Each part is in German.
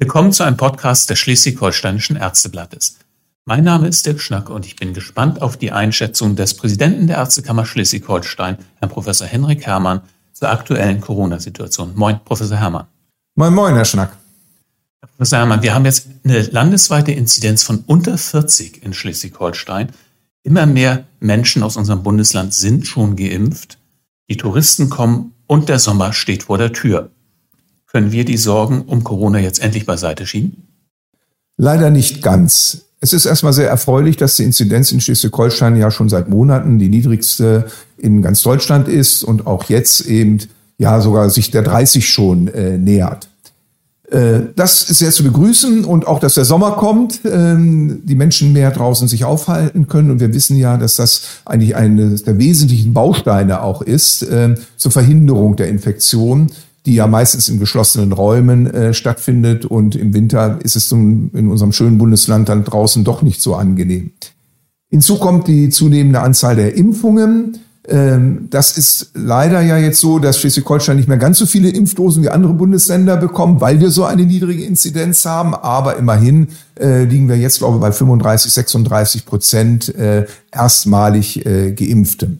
Willkommen zu einem Podcast des Schleswig-Holsteinischen Ärzteblattes. Mein Name ist Dirk Schnack und ich bin gespannt auf die Einschätzung des Präsidenten der Ärztekammer Schleswig-Holstein, Herrn Professor Henrik Herrmann, zur aktuellen Corona-Situation. Moin, Professor Herrmann. Moin, moin, Herr Schnack. Herr Professor Herrmann, wir haben jetzt eine landesweite Inzidenz von unter 40 in Schleswig-Holstein. Immer mehr Menschen aus unserem Bundesland sind schon geimpft. Die Touristen kommen und der Sommer steht vor der Tür. Können wir die Sorgen um Corona jetzt endlich beiseite schieben? Leider nicht ganz. Es ist erstmal sehr erfreulich, dass die Inzidenz in Schleswig-Holstein ja schon seit Monaten die niedrigste in ganz Deutschland ist und auch jetzt eben ja sogar sich der 30 schon äh, nähert. Äh, das ist sehr zu begrüßen und auch, dass der Sommer kommt, ähm, die Menschen mehr draußen sich aufhalten können. Und wir wissen ja, dass das eigentlich eines der wesentlichen Bausteine auch ist äh, zur Verhinderung der Infektion die ja meistens in geschlossenen Räumen äh, stattfindet. Und im Winter ist es zum, in unserem schönen Bundesland dann draußen doch nicht so angenehm. Hinzu kommt die zunehmende Anzahl der Impfungen. Ähm, das ist leider ja jetzt so, dass Schleswig-Holstein nicht mehr ganz so viele Impfdosen wie andere Bundesländer bekommen, weil wir so eine niedrige Inzidenz haben. Aber immerhin äh, liegen wir jetzt, glaube ich, bei 35, 36 Prozent äh, erstmalig äh, Geimpfte.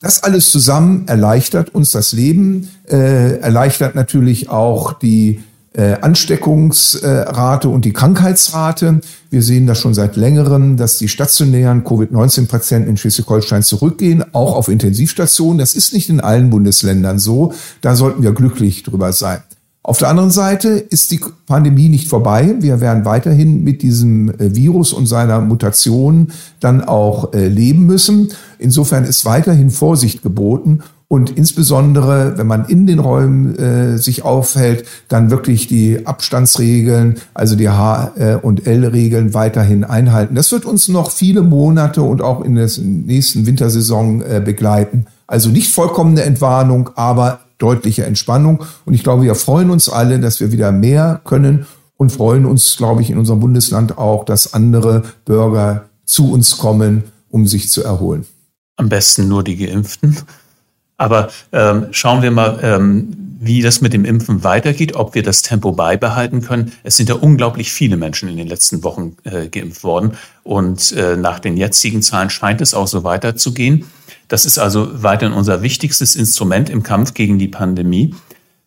Das alles zusammen erleichtert uns das Leben, äh, erleichtert natürlich auch die äh, Ansteckungsrate und die Krankheitsrate. Wir sehen das schon seit längerem, dass die stationären Covid-19-Patienten in Schleswig-Holstein zurückgehen, auch auf Intensivstationen. Das ist nicht in allen Bundesländern so. Da sollten wir glücklich drüber sein. Auf der anderen Seite ist die Pandemie nicht vorbei. Wir werden weiterhin mit diesem äh, Virus und seiner Mutation dann auch äh, leben müssen. Insofern ist weiterhin Vorsicht geboten und insbesondere, wenn man in den Räumen äh, sich aufhält, dann wirklich die Abstandsregeln, also die H- äh, und L-Regeln weiterhin einhalten. Das wird uns noch viele Monate und auch in der nächsten Wintersaison äh, begleiten. Also nicht vollkommene Entwarnung, aber deutliche Entspannung. Und ich glaube, wir freuen uns alle, dass wir wieder mehr können und freuen uns, glaube ich, in unserem Bundesland auch, dass andere Bürger zu uns kommen, um sich zu erholen. Am besten nur die Geimpften. Aber ähm, schauen wir mal, ähm, wie das mit dem Impfen weitergeht, ob wir das Tempo beibehalten können. Es sind ja unglaublich viele Menschen in den letzten Wochen äh, geimpft worden. Und äh, nach den jetzigen Zahlen scheint es auch so weiterzugehen. Das ist also weiterhin unser wichtigstes Instrument im Kampf gegen die Pandemie.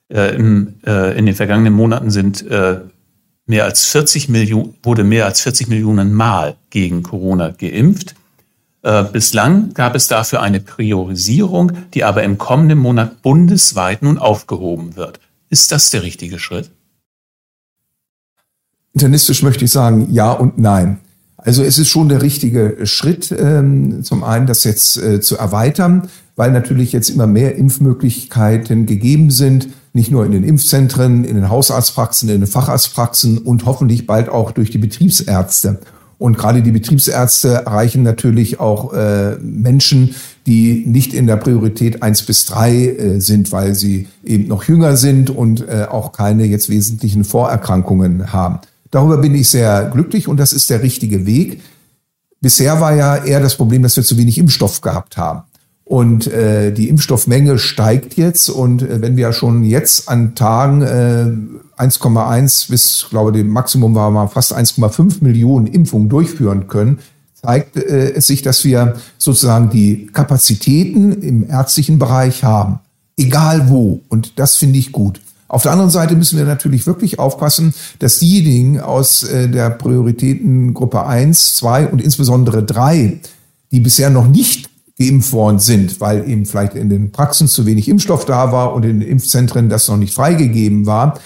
Äh, im, äh, in den vergangenen Monaten sind äh, mehr als 40 Millionen, wurde mehr als 40 Millionen Mal gegen Corona geimpft. Äh, bislang gab es dafür eine Priorisierung, die aber im kommenden Monat bundesweit nun aufgehoben wird. Ist das der richtige Schritt? Internistisch möchte ich sagen, ja und nein. Also es ist schon der richtige Schritt, ähm, zum einen das jetzt äh, zu erweitern, weil natürlich jetzt immer mehr Impfmöglichkeiten gegeben sind, nicht nur in den Impfzentren, in den Hausarztpraxen, in den Facharztpraxen und hoffentlich bald auch durch die Betriebsärzte. Und gerade die Betriebsärzte erreichen natürlich auch äh, Menschen, die nicht in der Priorität eins bis drei äh, sind, weil sie eben noch jünger sind und äh, auch keine jetzt wesentlichen Vorerkrankungen haben. Darüber bin ich sehr glücklich und das ist der richtige Weg. Bisher war ja eher das Problem, dass wir zu wenig Impfstoff gehabt haben. Und äh, die Impfstoffmenge steigt jetzt. Und äh, wenn wir schon jetzt an Tagen äh, 1,1 bis, glaube dem Maximum war mal fast 1,5 Millionen Impfungen durchführen können, zeigt äh, es sich, dass wir sozusagen die Kapazitäten im ärztlichen Bereich haben. Egal wo. Und das finde ich gut. Auf der anderen Seite müssen wir natürlich wirklich aufpassen, dass diejenigen aus äh, der Prioritätengruppe 1, 2 und insbesondere 3, die bisher noch nicht geimpft worden sind, weil eben vielleicht in den Praxen zu wenig Impfstoff da war und in den Impfzentren das noch nicht freigegeben war,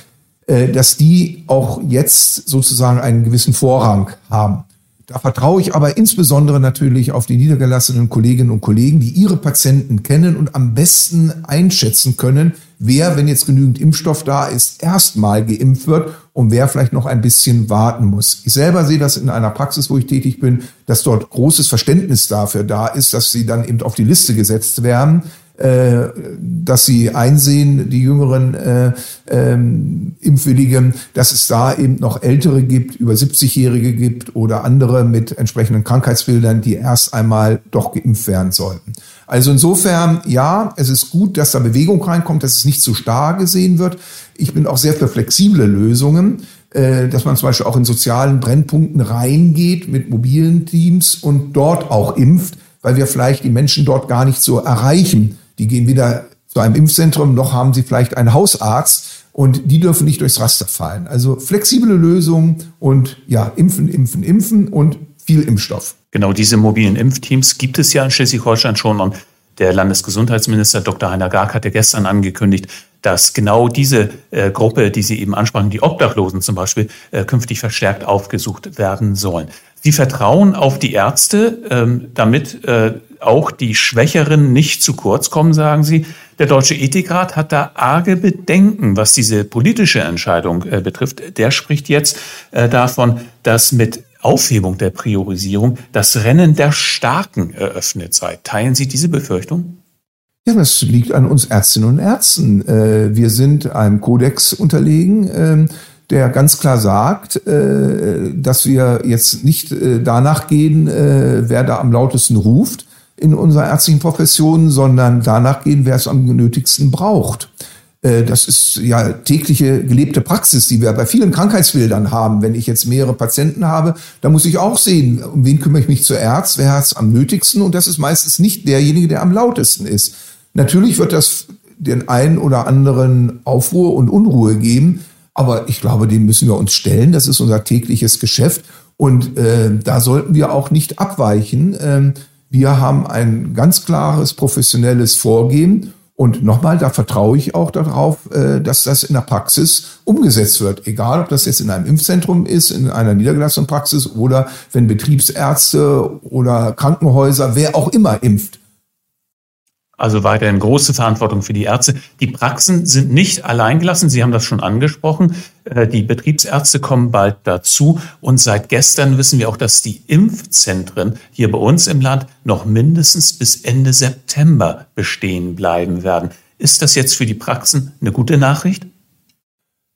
dass die auch jetzt sozusagen einen gewissen Vorrang haben. Da vertraue ich aber insbesondere natürlich auf die niedergelassenen Kolleginnen und Kollegen, die ihre Patienten kennen und am besten einschätzen können, wer, wenn jetzt genügend Impfstoff da ist, erstmal geimpft wird und wer vielleicht noch ein bisschen warten muss. Ich selber sehe das in einer Praxis, wo ich tätig bin, dass dort großes Verständnis dafür da ist, dass sie dann eben auf die Liste gesetzt werden äh, dass sie einsehen, die jüngeren äh, ähm, Impfwilligen, dass es da eben noch Ältere gibt, über 70-Jährige gibt oder andere mit entsprechenden Krankheitsbildern, die erst einmal doch geimpft werden sollten. Also insofern, ja, es ist gut, dass da Bewegung reinkommt, dass es nicht zu starr gesehen wird. Ich bin auch sehr für flexible Lösungen. äh, dass man zum Beispiel auch in sozialen Brennpunkten reingeht mit mobilen Teams und dort auch impft, weil wir vielleicht die Menschen dort gar nicht so erreichen. Die gehen wieder zu einem Impfzentrum, noch haben sie vielleicht einen Hausarzt und die dürfen nicht durchs Raster fallen. Also flexible Lösungen und ja, impfen, impfen, impfen und viel Impfstoff. Genau diese mobilen Impfteams gibt es ja in Schleswig-Holstein schon und der Landesgesundheitsminister Dr. Heiner Gark hatte gestern angekündigt, dass genau diese äh, Gruppe, die Sie eben ansprachen, die Obdachlosen zum Beispiel, äh, künftig verstärkt aufgesucht werden sollen. Sie vertrauen auf die Ärzte, ähm, damit äh, auch die Schwächeren nicht zu kurz kommen, sagen Sie. Der Deutsche Ethikrat hat da arge Bedenken, was diese politische Entscheidung äh, betrifft. Der spricht jetzt äh, davon, dass mit Aufhebung der Priorisierung das Rennen der Starken eröffnet sei. Teilen Sie diese Befürchtung? Ja, das liegt an uns Ärztinnen und Ärzten. Äh, wir sind einem Kodex unterlegen, ähm, der ganz klar sagt, äh, dass wir jetzt nicht äh, danach gehen, wer da am lautesten ruft in unserer ärztlichen Profession, sondern danach gehen, wer es am genötigsten braucht. Äh, das ist ja tägliche gelebte Praxis, die wir bei vielen Krankheitsbildern haben. Wenn ich jetzt mehrere Patienten habe, dann muss ich auch sehen, um wen kümmere ich mich zuerst, wer hat es am nötigsten und das ist meistens nicht derjenige, der am lautesten ist. Natürlich wird das den einen oder anderen Aufruhr und Unruhe geben, aber ich glaube, dem müssen wir uns stellen. Das ist unser tägliches Geschäft und äh, da sollten wir auch nicht abweichen. Ähm, wir haben ein ganz klares professionelles Vorgehen und nochmal, da vertraue ich auch darauf, äh, dass das in der Praxis umgesetzt wird. Egal, ob das jetzt in einem Impfzentrum ist, in einer niedergelassenen Praxis oder wenn Betriebsärzte oder Krankenhäuser, wer auch immer impft. Also weiterhin große Verantwortung für die Ärzte. Die Praxen sind nicht alleingelassen. Sie haben das schon angesprochen. Äh, die Betriebsärzte kommen bald dazu. Und seit gestern wissen wir auch, dass die Impfzentren hier bei uns im Land noch mindestens bis Ende September bestehen bleiben werden. Ist das jetzt für die Praxen eine gute Nachricht?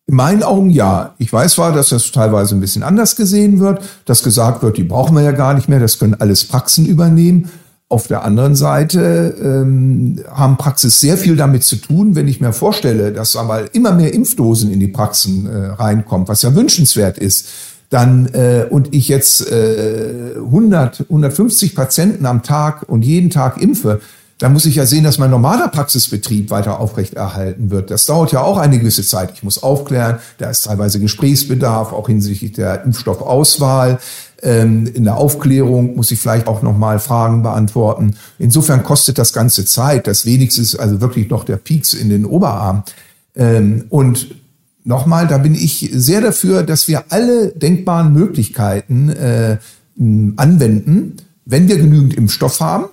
In meinen Augen ja. Ich weiß zwar, dass das teilweise ein bisschen anders gesehen wird, dass gesagt wird, die brauchen wir ja gar nicht mehr, das können alles Praxen übernehmen. Auf der anderen Seite ähm, haben Praxis sehr viel damit zu tun, wenn ich mir vorstelle, dass einmal immer mehr Impfdosen in die Praxen äh, reinkommt, was ja wünschenswert ist, dann äh, und ich jetzt äh, 100, 150 Patienten am Tag und jeden Tag impfe, dann muss ich ja sehen, dass mein normaler Praxisbetrieb weiter aufrechterhalten wird. Das dauert ja auch eine gewisse Zeit. Ich muss aufklären, da ist teilweise Gesprächsbedarf, auch hinsichtlich der Impfstoffauswahl. Ähm, in der Aufklärung muss ich vielleicht auch nochmal Fragen beantworten. Insofern kostet das Ganze Zeit. Das wenigste ist also wirklich noch der Pieks in den Oberarm. Ähm, und nochmal, da bin ich sehr dafür, dass wir alle denkbaren Möglichkeiten äh, anwenden, wenn wir genügend Impfstoff haben.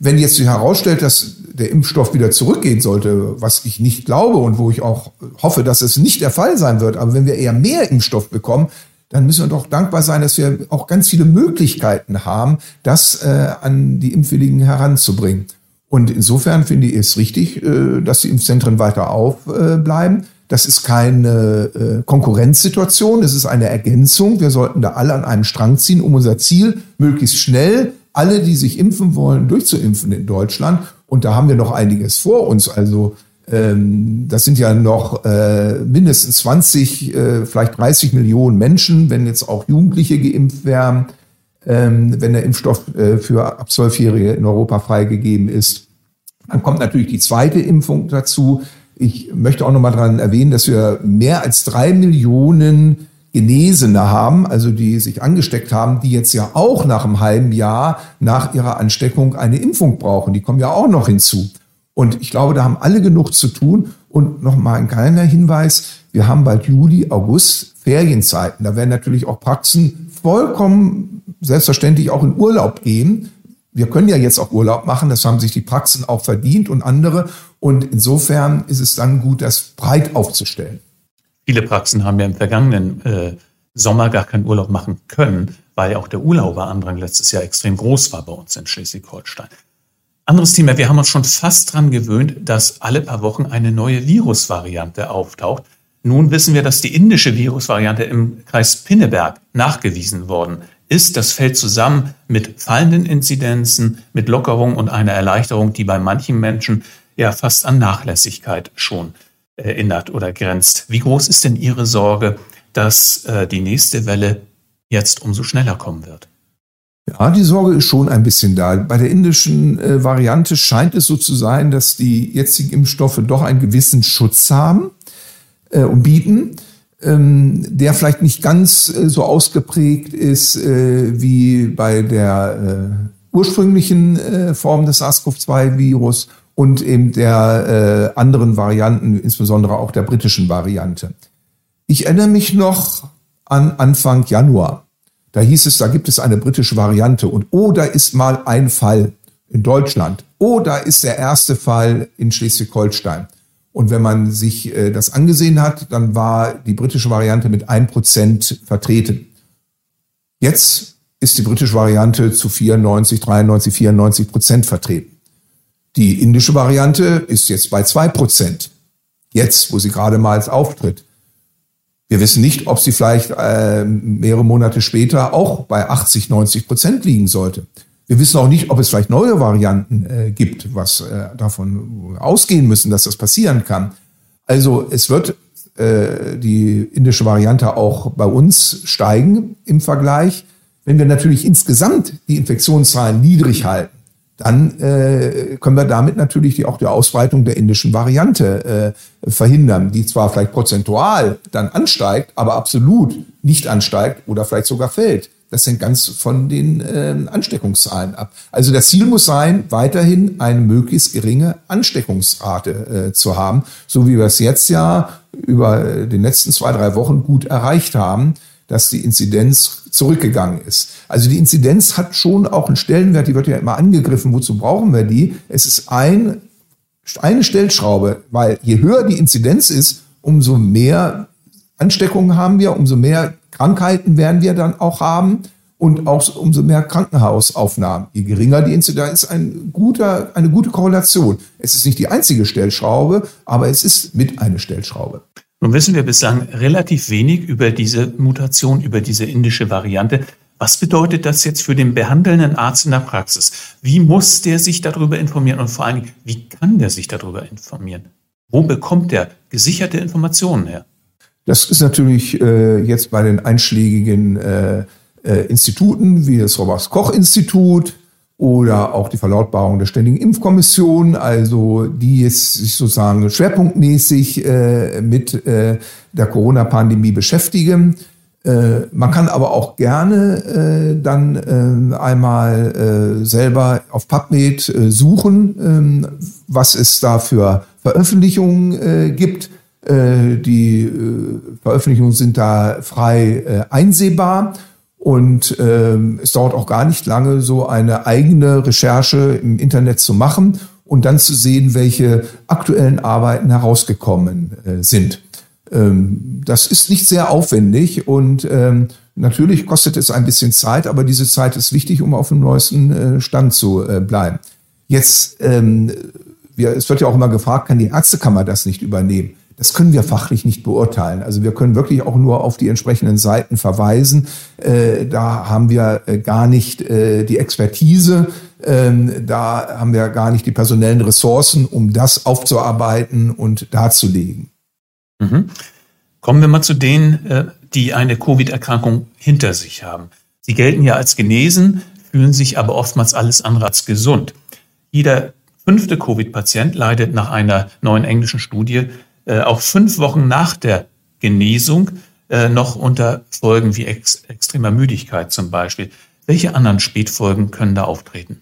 Wenn jetzt sich herausstellt, dass der Impfstoff wieder zurückgehen sollte, was ich nicht glaube und wo ich auch hoffe, dass es nicht der Fall sein wird, aber wenn wir eher mehr Impfstoff bekommen, dann müssen wir doch dankbar sein, dass wir auch ganz viele Möglichkeiten haben, das äh, an die Impfwilligen heranzubringen. Und insofern finde ich es richtig, äh, dass die Impfzentren weiter aufbleiben. Das ist keine äh, Konkurrenzsituation, es ist eine Ergänzung. Wir sollten da alle an einem Strang ziehen, um unser Ziel möglichst schnell alle, die sich impfen wollen, durchzuimpfen in Deutschland. Und da haben wir noch einiges vor uns. Also das sind ja noch äh, mindestens 20, äh, vielleicht 30 Millionen Menschen, wenn jetzt auch Jugendliche geimpft werden, ähm, wenn der Impfstoff äh, für ab 12-Jährige in Europa freigegeben ist. Dann kommt natürlich die zweite Impfung dazu. Ich möchte auch nochmal daran erwähnen, dass wir mehr als drei Millionen Genesene haben, also die sich angesteckt haben, die jetzt ja auch nach einem halben Jahr nach ihrer Ansteckung eine Impfung brauchen. Die kommen ja auch noch hinzu. Und ich glaube, da haben alle genug zu tun. Und nochmal ein kleiner Hinweis. Wir haben bald Juli, August Ferienzeiten. Da werden natürlich auch Praxen vollkommen selbstverständlich auch in Urlaub gehen. Wir können ja jetzt auch Urlaub machen. Das haben sich die Praxen auch verdient und andere. Und insofern ist es dann gut, das breit aufzustellen. Viele Praxen haben ja im vergangenen äh, Sommer gar keinen Urlaub machen können, weil auch der Urlauberandrang letztes Jahr extrem groß war bei uns in Schleswig-Holstein. Anderes Thema, wir haben uns schon fast dran gewöhnt, dass alle paar Wochen eine neue Virusvariante auftaucht. Nun wissen wir, dass die indische Virusvariante im Kreis Pinneberg nachgewiesen worden ist. Das fällt zusammen mit fallenden Inzidenzen, mit Lockerung und einer Erleichterung, die bei manchen Menschen ja fast an Nachlässigkeit schon erinnert oder grenzt. Wie groß ist denn Ihre Sorge, dass äh, die nächste Welle jetzt umso schneller kommen wird? Ja, die Sorge ist schon ein bisschen da. Bei der indischen äh, Variante scheint es so zu sein, dass die jetzigen Impfstoffe doch einen gewissen Schutz haben äh, und bieten, ähm, der vielleicht nicht ganz äh, so ausgeprägt ist äh, wie bei der äh, ursprünglichen äh, Form des SARS-CoV-2-Virus und eben der anderen Varianten, insbesondere auch der britischen Variante. Ich erinnere mich noch an Anfang Januar. Da hieß es, da gibt es eine britische Variante und oh, da ist mal ein Fall in Deutschland. Oh, da ist der erste Fall in Schleswig-Holstein. Und wenn man sich äh, das angesehen hat, dann war die britische Variante mit ein Prozent vertreten. Jetzt ist die britische Variante zu 94, 93, 94 Prozent vertreten. Die indische Variante ist jetzt bei zwei Prozent. Jetzt, wo sie gerade mal auftritt. Wir wissen nicht, ob sie vielleicht äh, mehrere Monate später auch bei 80, 90 Prozent liegen sollte. Wir wissen auch nicht, ob es vielleicht neue Varianten äh, gibt, was äh, davon ausgehen müssen, dass das passieren kann. Also es wird äh, die indische Variante auch bei uns steigen im Vergleich. Wenn wir natürlich insgesamt die Infektionszahlen niedrig halten, dann äh, können wir damit natürlich die, auch die Ausbreitung der indischen Variante äh, verhindern, die zwar vielleicht prozentual dann ansteigt, aber absolut nicht ansteigt oder vielleicht sogar fällt. Das hängt ganz von den äh, Ansteckungszahlen ab. Also das Ziel muss sein, weiterhin eine möglichst geringe Ansteckungsrate äh, zu haben, so wie wir es jetzt ja über äh, den letzten zwei, drei Wochen gut erreicht haben dass die Inzidenz zurückgegangen ist. Also die Inzidenz hat schon auch einen Stellenwert, die wird ja immer angegriffen. Wozu brauchen wir die? Es ist ein, eine Stellschraube, weil je höher die Inzidenz ist, umso mehr Ansteckungen haben wir, umso mehr Krankheiten werden wir dann auch haben und auch umso mehr Krankenhausaufnahmen. Je geringer die Inzidenz ein guter, eine gute Korrelation. Es ist nicht die einzige Stellschraube, aber es ist mit eine Stellschraube. Nun wissen wir bislang relativ wenig über diese Mutation, über diese indische Variante. Was bedeutet das jetzt für den behandelnden Arzt in der Praxis? Wie muss der sich darüber informieren und vor allem, wie kann der sich darüber informieren? Wo bekommt der gesicherte Informationen her? Das ist natürlich äh, jetzt bei den einschlägigen äh, äh, Instituten wie das Robert-Koch-Institut, oder auch die Verlautbarung der Ständigen Impfkommission, also die jetzt sich sozusagen schwerpunktmäßig äh, mit äh, der Corona-Pandemie beschäftigen. Äh, man kann aber auch gerne äh, dann äh, einmal äh, selber auf PubMed suchen, ähm, was es da für Veröffentlichungen gibt. Die Veröffentlichungen sind da frei einsehbar. Und ähm, es dauert auch gar nicht lange, so eine eigene Recherche im Internet zu machen und dann zu sehen, welche aktuellen Arbeiten herausgekommen äh, sind. Ähm, das ist nicht sehr aufwendig und ähm, natürlich kostet es ein bisschen Zeit, aber diese Zeit ist wichtig, um auf dem neuesten äh, Stand zu äh, bleiben. Jetzt, ähm, wir, es wird ja auch immer gefragt, kann die Ärztekammer das nicht übernehmen? Das können wir fachlich nicht beurteilen. Also wir können wirklich auch nur auf die entsprechenden Seiten verweisen. Äh, da haben wir äh, gar nicht äh, die Expertise. Ähm, da haben wir gar nicht die personellen Ressourcen, um das aufzuarbeiten und darzulegen. Mhm. Kommen wir mal zu denen, die eine Covid-Erkrankung hinter sich haben. Sie gelten ja als genesen, fühlen sich aber oftmals alles andere als gesund. Jeder fünfte Covid-Patient leidet nach einer neuen englischen Studie äh, auch fünf Wochen nach der Genesung äh, noch unter Folgen wie ex extremer Müdigkeit zum Beispiel. Welche anderen Spätfolgen können da auftreten?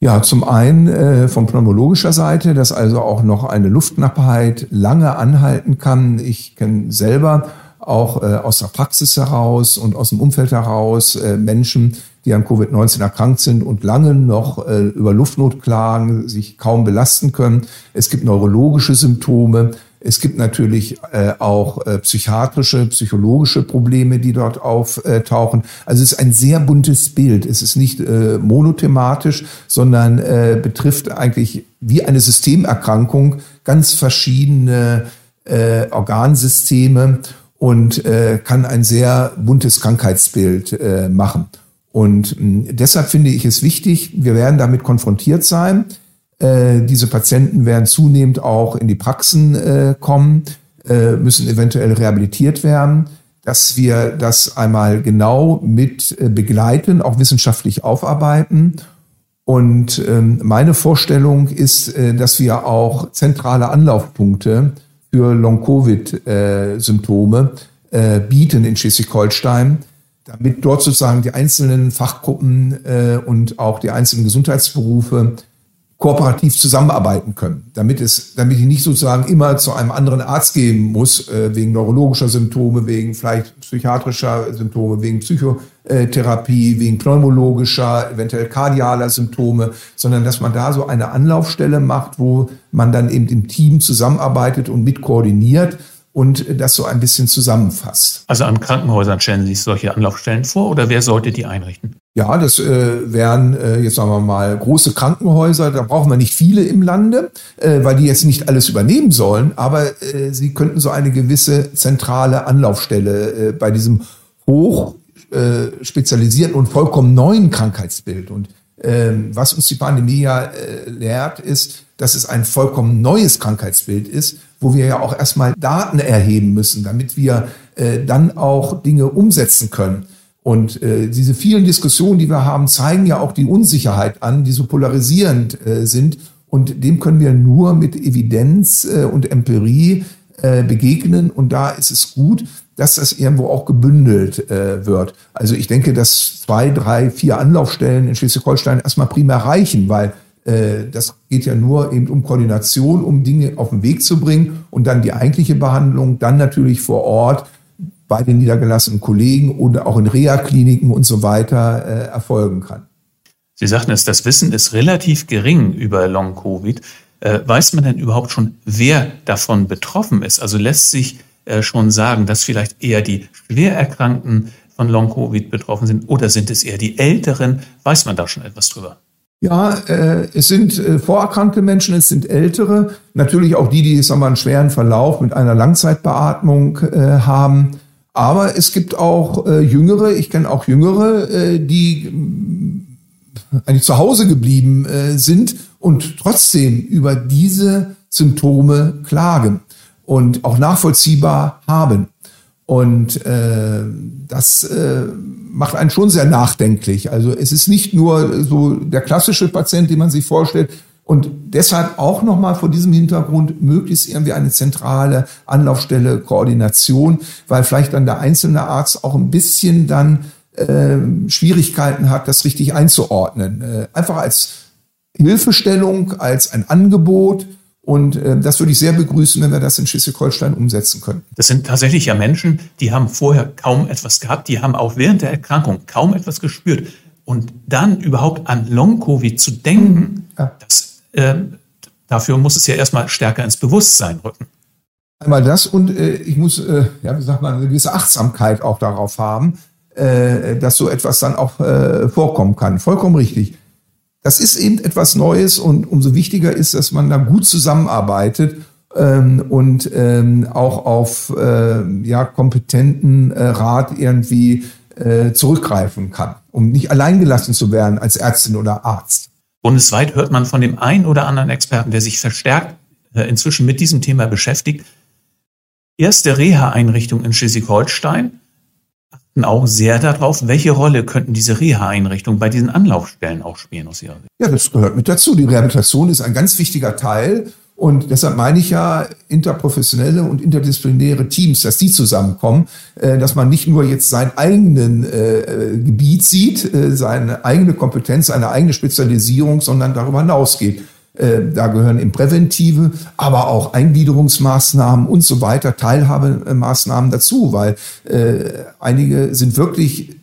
Ja, zum einen äh, von pneumologischer Seite, dass also auch noch eine Luftknappheit lange anhalten kann. Ich kenne selber auch äh, aus der Praxis heraus und aus dem Umfeld heraus äh, Menschen, die an Covid-19 erkrankt sind und lange noch äh, über Luftnot klagen, sich kaum belasten können. Es gibt neurologische Symptome. Es gibt natürlich äh, auch äh, psychiatrische, psychologische Probleme, die dort auftauchen. Also es ist ein sehr buntes Bild. Es ist nicht äh, monothematisch, sondern äh, betrifft eigentlich wie eine Systemerkrankung ganz verschiedene äh, Organsysteme und äh, kann ein sehr buntes Krankheitsbild äh, machen. Und mh, deshalb finde ich es wichtig, wir werden damit konfrontiert sein. Äh, diese Patienten werden zunehmend auch in die Praxen äh, kommen, äh, müssen eventuell rehabilitiert werden. dass wir das einmal genau mit äh, begleiten, auch wissenschaftlich aufarbeiten. Und ähm, meine Vorstellung ist, äh, dass wir auch zentrale Anlaufpunkte für Long-Covid-Symptome bieten in Schleswig-Holstein, damit dort sozusagen die einzelnen Fachgruppen und auch die einzelnen Gesundheitsberufe kooperativ zusammenarbeiten können, damit es, damit ich nicht sozusagen immer zu einem anderen Arzt gehen muss, äh, wegen neurologischer Symptome, wegen vielleicht psychiatrischer Symptome, wegen Psychotherapie, wegen pneumologischer, eventuell kardialer Symptome, sondern dass man da so eine Anlaufstelle macht, wo man dann eben im Team zusammenarbeitet und mit koordiniert und das so ein bisschen zusammenfasst. Also an Krankenhäusern stellen Sie sich solche Anlaufstellen vor oder wer sollte die einrichten? Ja, das äh, wären äh, jetzt sagen wir mal große Krankenhäuser. Da brauchen wir nicht viele im Lande, äh, weil die jetzt nicht alles übernehmen sollen. Aber äh, sie könnten so eine gewisse zentrale Anlaufstelle äh, bei diesem hoch äh, spezialisierten und vollkommen neuen Krankheitsbild. Und ähm, was uns die Pandemie ja äh, lehrt, ist, dass es ein vollkommen neues Krankheitsbild ist, wo wir ja auch erstmal Daten erheben müssen, damit wir äh, dann auch Dinge umsetzen können. Und äh, diese vielen Diskussionen, die wir haben, zeigen ja auch die Unsicherheit an, die so polarisierend äh, sind. Und dem können wir nur mit Evidenz äh, und Empirie äh, begegnen. Und da ist es gut, dass das irgendwo auch gebündelt äh, wird. Also ich denke, dass zwei, drei, vier Anlaufstellen in Schleswig-Holstein erstmal primär reichen, weil das geht ja nur eben um Koordination, um Dinge auf den Weg zu bringen und dann die eigentliche Behandlung, dann natürlich vor Ort bei den niedergelassenen Kollegen oder auch in Reha-Kliniken und so weiter äh, erfolgen kann. Sie sagten es, das Wissen ist relativ gering über Long-Covid. Äh, weiß man denn überhaupt schon, wer davon betroffen ist? Also lässt sich äh, schon sagen, dass vielleicht eher die Schwererkrankten von Long-Covid betroffen sind oder sind es eher die Älteren? Weiß man da schon etwas drüber? Ja, äh, es sind äh, vorerkrankte Menschen, es sind ältere, natürlich auch die, die sagen wir, einen schweren Verlauf mit einer Langzeitbeatmung äh, haben. Aber es gibt auch äh, Jüngere, ich kenne auch Jüngere, äh, die äh, eigentlich zu Hause geblieben äh, sind und trotzdem über diese Symptome klagen und auch nachvollziehbar haben. Und äh, das äh, macht einen schon sehr nachdenklich. Also es ist nicht nur so der klassische Patient, den man sich vorstellt, und deshalb auch nochmal vor diesem Hintergrund möglichst irgendwie eine zentrale Anlaufstelle, Koordination, weil vielleicht dann der einzelne Arzt auch ein bisschen dann äh, Schwierigkeiten hat, das richtig einzuordnen. Äh, einfach als Hilfestellung, als ein Angebot. Und äh, das würde ich sehr begrüßen, wenn wir das in Schleswig-Holstein umsetzen können. Das sind tatsächlich ja Menschen, die haben vorher kaum etwas gehabt, die haben auch während der Erkrankung kaum etwas gespürt. Und dann überhaupt an Long-Covid zu denken, ja. das äh, dafür muss es ja erstmal stärker ins Bewusstsein rücken. Einmal das und äh, ich muss, äh, ja, wie sagt man, eine gewisse Achtsamkeit auch darauf haben, äh, dass so etwas dann auch äh, vorkommen kann. Vollkommen richtig. Das ist eben etwas Neues und umso wichtiger ist, dass man da gut zusammenarbeitet ähm, und ähm, auch auf äh, ja, kompetenten äh, Rat irgendwie äh, zurückgreifen kann, um nicht alleingelassen zu werden als Ärztin oder Arzt. Bundesweit hört man von dem einen oder anderen Experten, der sich verstärkt äh, inzwischen mit diesem Thema beschäftigt. Erste Reha-Einrichtungen in Schleswig-Holstein auch sehr darauf, welche Rolle könnten diese Reha-Einrichtungen bei diesen Anlaufstellen auch spielen aus Ihrer Sicht? Ja, das gehört mit dazu. Die Rehabilitation ist ein ganz wichtiger Teil und deshalb meine ich ja interprofessionelle und interdisziplinäre Teams, dass die zusammenkommen, äh, dass man nicht nur jetzt sein eigenen äh, Gebiet sieht, äh, seine eigene Kompetenz, seine eigene Spezialisierung, sondern darüber hinausgeht. Da gehören eben präventive, aber auch Eingliederungsmaßnahmen und so weiter, Teilhabemaßnahmen dazu, weil äh, einige sind wirklich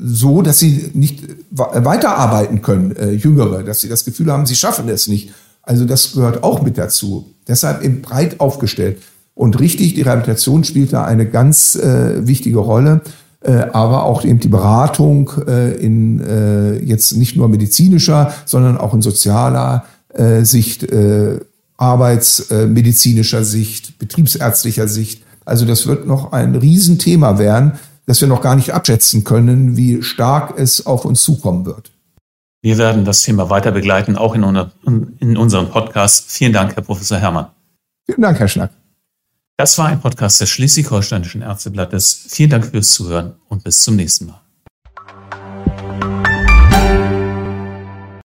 so, dass sie nicht weiterarbeiten können, äh, Jüngere, dass sie das Gefühl haben, sie schaffen es nicht. Also das gehört auch mit dazu. Deshalb eben breit aufgestellt. Und richtig, die Rehabilitation spielt da eine ganz äh, wichtige Rolle, äh, aber auch eben die Beratung äh, in äh, jetzt nicht nur medizinischer, sondern auch in sozialer äh, Sicht, äh, arbeitsmedizinischer Sicht, betriebsärztlicher Sicht. Also das wird noch ein Riesenthema werden, dass wir noch gar nicht abschätzen können, wie stark es auf uns zukommen wird. Wir werden das Thema weiter begleiten, auch in, in unserem Podcast. Vielen Dank, Herr Professor Herrmann. Vielen Dank, Herr Schnack. Das war ein Podcast des Schleswig-Holsteinischen Ärzteblattes. Vielen Dank fürs Zuhören und bis zum nächsten Mal.